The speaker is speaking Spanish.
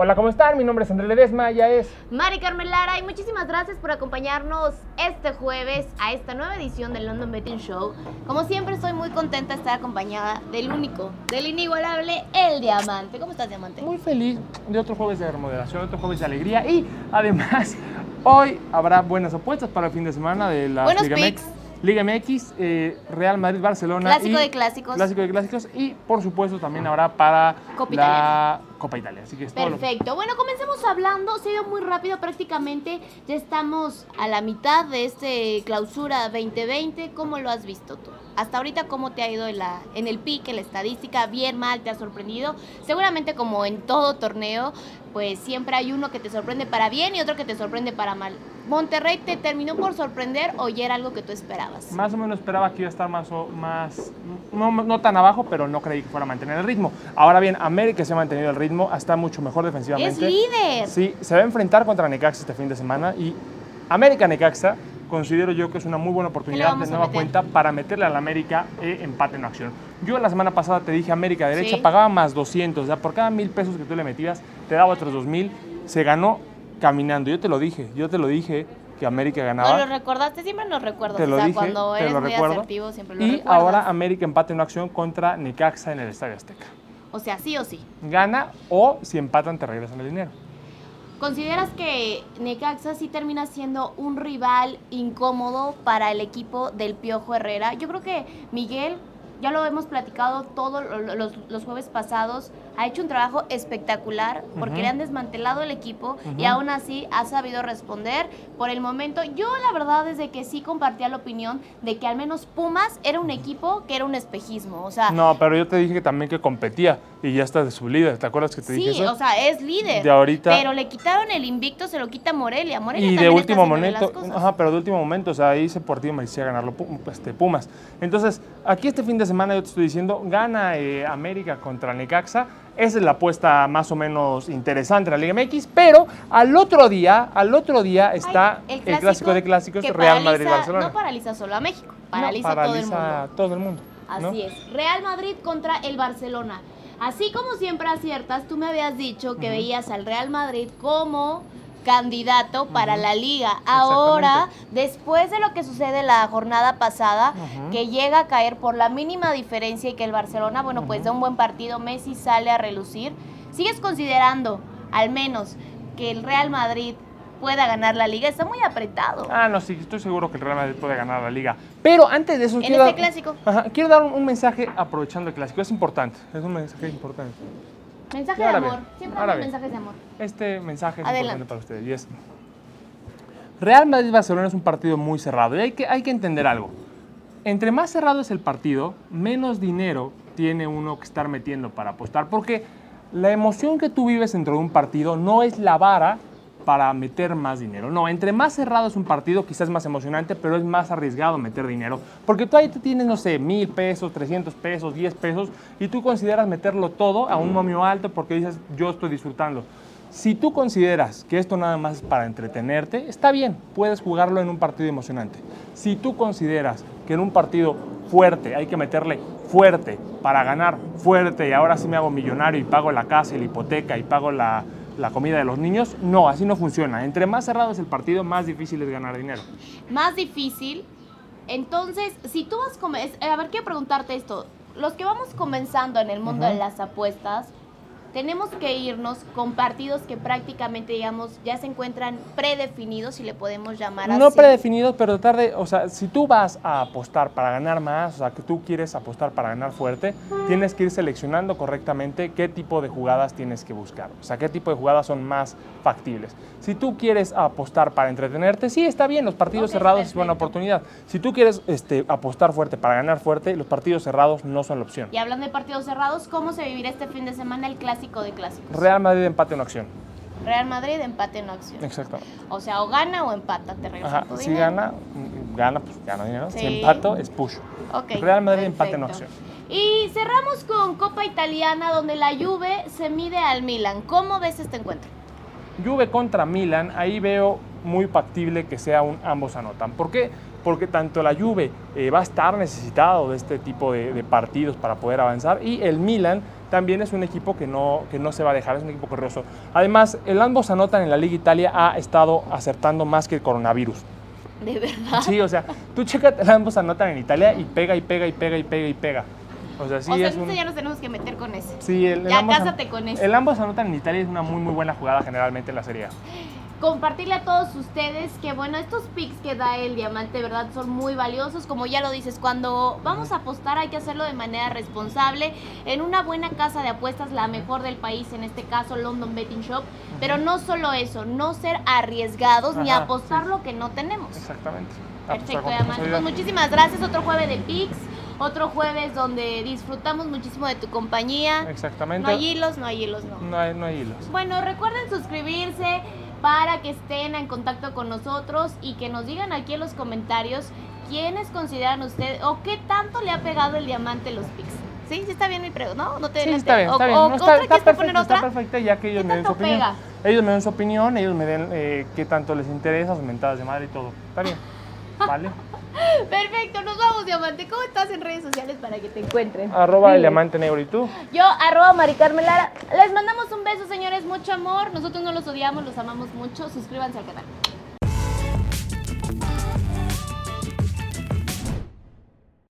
Hola, ¿cómo están? Mi nombre es André Ledesma, ya es Mari Carmelara y muchísimas gracias por acompañarnos este jueves a esta nueva edición del London Betting Show. Como siempre estoy muy contenta de estar acompañada del único, del inigualable, el Diamante. ¿Cómo estás, Diamante? muy feliz de otro jueves de remodelación, otro jueves de alegría y además hoy habrá buenas apuestas para el fin de semana de la Buenos Liga picks. MX. Liga MX, eh, Real Madrid, Barcelona. Clásico y- de clásicos. Clásico de clásicos y por supuesto también habrá para Copa la Copa Italia. Así que es Perfecto. Bueno, comencemos hablando. Se ha ido muy rápido prácticamente. Ya estamos a la mitad de este clausura 2020. ¿Cómo lo has visto tú? Hasta ahorita, ¿cómo te ha ido en, la, en el pique, en la estadística? ¿Bien, mal? ¿Te ha sorprendido? Seguramente como en todo torneo, pues siempre hay uno que te sorprende para bien y otro que te sorprende para mal. ¿Monterrey te terminó por sorprender o ya era algo que tú esperabas? Más o menos esperaba que iba a estar más, o- más no, no tan abajo, pero no creí que fuera a mantener el ritmo. Ahora bien, América se ha mantenido el ritmo, está mucho mejor defensivamente. ¡Es líder! Sí, se va a enfrentar contra Necaxa este fin de semana y América Necaxa considero yo que es una muy buena oportunidad de nueva cuenta para meterle al América eh, empate en acción. Yo la semana pasada te dije América derecha Sí. pagaba más 200, o sea, por cada mil pesos que tú le metías te daba otros 2000, se ganó caminando. Yo te lo dije, yo te lo dije que América ganaba. ¿No lo recordaste? Siempre nos recuerdas. Te lo o sea, dije, cuando te eres lo muy recuerdo. asertivo, siempre lo y recuerdas. ahora América empate en acción contra Necaxa en el Estadio Azteca. O sea, sí o sí. Gana o si empatan te regresan el dinero. ¿Consideras que Necaxa sí termina siendo un rival incómodo para el equipo del Piojo Herrera? Yo creo que Miguel, ya lo hemos platicado todos los, los jueves pasados, ha hecho un trabajo espectacular porque Ujú. le han desmantelado el equipo y Ujú. aún así ha sabido responder. Por el momento, yo la verdad es de que sí compartía la opinión de que al menos Pumas era un equipo que era un espejismo. O sea, No, pero yo te dije que también que competía y ya está de su líder. ¿Te acuerdas que te dije Sí, eso? o sea, es líder. De ahorita- Pero le quitaron el invicto, se lo quita Morelia. Morelia y de también está último bien momento, las cosas. ajá, pero de último momento, o sea, ahí ese partido merecía ganarlo este, Pumas. Entonces, aquí este fin de semana yo te estoy diciendo, gana eh, América contra Necaxa. Esa es la apuesta más o menos interesante en la Liga MX, pero al otro día, al otro día está Ay, el, clásico, de clásicos que Real paraliza- Madrid-Barcelona. No paraliza solo a México, No, paraliza, todo el mundo. paraliza todo el mundo. ¿no? Así es. Real Madrid contra el Barcelona. Así como siempre aciertas, tú me habías dicho que veías al Real Madrid como candidato para la liga. Ahora, después de lo que sucede la jornada pasada, que llega a caer por la mínima diferencia y que el Barcelona, bueno, pues da un buen partido, Messi sale a relucir, ¿sigues considerando al menos que el Real Madrid pueda ganar la liga? Está muy apretado. Ah, no, sí, estoy seguro que el Real Madrid puede ganar la liga. Pero antes de eso, En quiero, este dar, clásico. Ajá, quiero dar un, un mensaje aprovechando el clásico. Es importante, es un mensaje importante. Mensaje de amor. Siempre hay mensajes de amor. Este mensaje es Adelante. importante para ustedes y es Real Madrid-Barcelona es un partido muy cerrado y hay que, hay que entender algo. Entre más cerrado es el partido, menos dinero tiene uno que estar metiendo para apostar, porque la emoción que tú vives dentro de un partido no es la vara para meter más dinero. No, entre más cerrado es un partido, quizás más emocionante, pero es más arriesgado meter dinero. Porque tú ahí tú tienes, no sé, mil pesos, 300 pesos, 10 pesos, y tú consideras meterlo todo a un momio alto porque dices, yo estoy disfrutando. Si tú consideras que esto nada más es para entretenerte, está bien, puedes jugarlo en un partido emocionante. Si tú consideras que en un partido fuerte hay que meterle fuerte para ganar fuerte y ahora sí me hago millonario y pago la casa y la hipoteca y pago la, la comida de los niños, no, así no funciona. Entre más cerrado es el partido, más difícil es ganar dinero. Más difícil. Entonces, si tú vas come- es- A ver, quiero preguntarte esto. Los que vamos comenzando en el mundo de las apuestas, tenemos que irnos con partidos que prácticamente, digamos, ya se encuentran predefinidos, si le podemos llamar No así. predefinidos, pero tratar de, o sea, si tú vas a apostar para ganar más, o sea, que tú quieres apostar para ganar fuerte, tienes que ir seleccionando correctamente qué tipo de jugadas tienes que buscar, o sea, qué tipo de jugadas son más factibles. Si tú quieres apostar para entretenerte, sí, está bien, los partidos Ok, cerrados es buena perfecto. oportunidad. Si tú quieres este, apostar fuerte para ganar fuerte, los partidos cerrados no son la opción. Y hablando de partidos cerrados, ¿cómo se vivirá este fin de semana el clásico de clásicos? Real Madrid empate en acción. Real Madrid empate en acción. Exactamente. O sea, o gana o empata, te regresa Ajá, tu si dinero. gana, gana, pues gana dinero. Si empato, es push. Real Madrid empate en acción. Y cerramos con Copa Italiana, donde la Juve se mide al Milan. ¿Cómo ves este encuentro? Juve contra Milan, ahí veo muy factible que sea un ambos anotan. ¿Por qué? porque tanto la Juve eh, va a estar necesitado de este tipo de, de partidos para poder avanzar y el Milan también es un equipo que no, que no se va a dejar, es un equipo corrioso. Además, el ambos anotan en la Liga Italia ha estado acertando más que el coronavirus. De verdad. Sí, o sea, tú chécate, el ambos anotan en Italia y pega y pega y pega y pega y pega. O sea, sí o sea, es un... ya nos tenemos que meter con ese. Sí, el, el Ya, ambos cásate con eso. El ambos anotan en Italia es una muy muy buena jugada generalmente en la Serie A. compartirle a todos ustedes que bueno, estos picks que da el diamante, de verdad, son muy valiosos. Como ya lo dices, cuando vamos a apostar hay que hacerlo de manera responsable en una buena casa de apuestas, la mejor del país, en este caso London Betting Shop. Pero no solo eso, no ser arriesgados ni apostar sí. lo que no tenemos. Exactamente. Perfecto, Diamante. Pues muchísimas gracias. Otro jueves de picks, otro jueves donde disfrutamos muchísimo de tu compañía. Exactamente. No hay hilos, no hay hilos, no. No hay, no hay hilos. Bueno, recuerden suscribirse para que estén en contacto con nosotros y que nos digan aquí en los comentarios quiénes consideran ustedes o qué tanto le ha pegado el diamante los pics. ¿Sí? ¿Sí está bien mi pregunta? ¿No? ¿No te Sí, está bien, O- está bien. o No, está, está ¿quieres poner perfecto, está perfecta ya que ellos ¿Qué me den su opinión. pega? Ellos me den su opinión, ellos me den eh, qué tanto les interesa, sus mentadas de madre y todo. Está bien. ¿Vale? Perfecto, nos vamos, Diamante. ¿Cómo estás en redes sociales para que te encuentren? Arroba el diamante negro y tú. Yo, arroba Mari Carmen Lara. Les mandamos un beso, señores. Mucho amor. Nosotros no los odiamos, los amamos mucho. Suscríbanse al canal.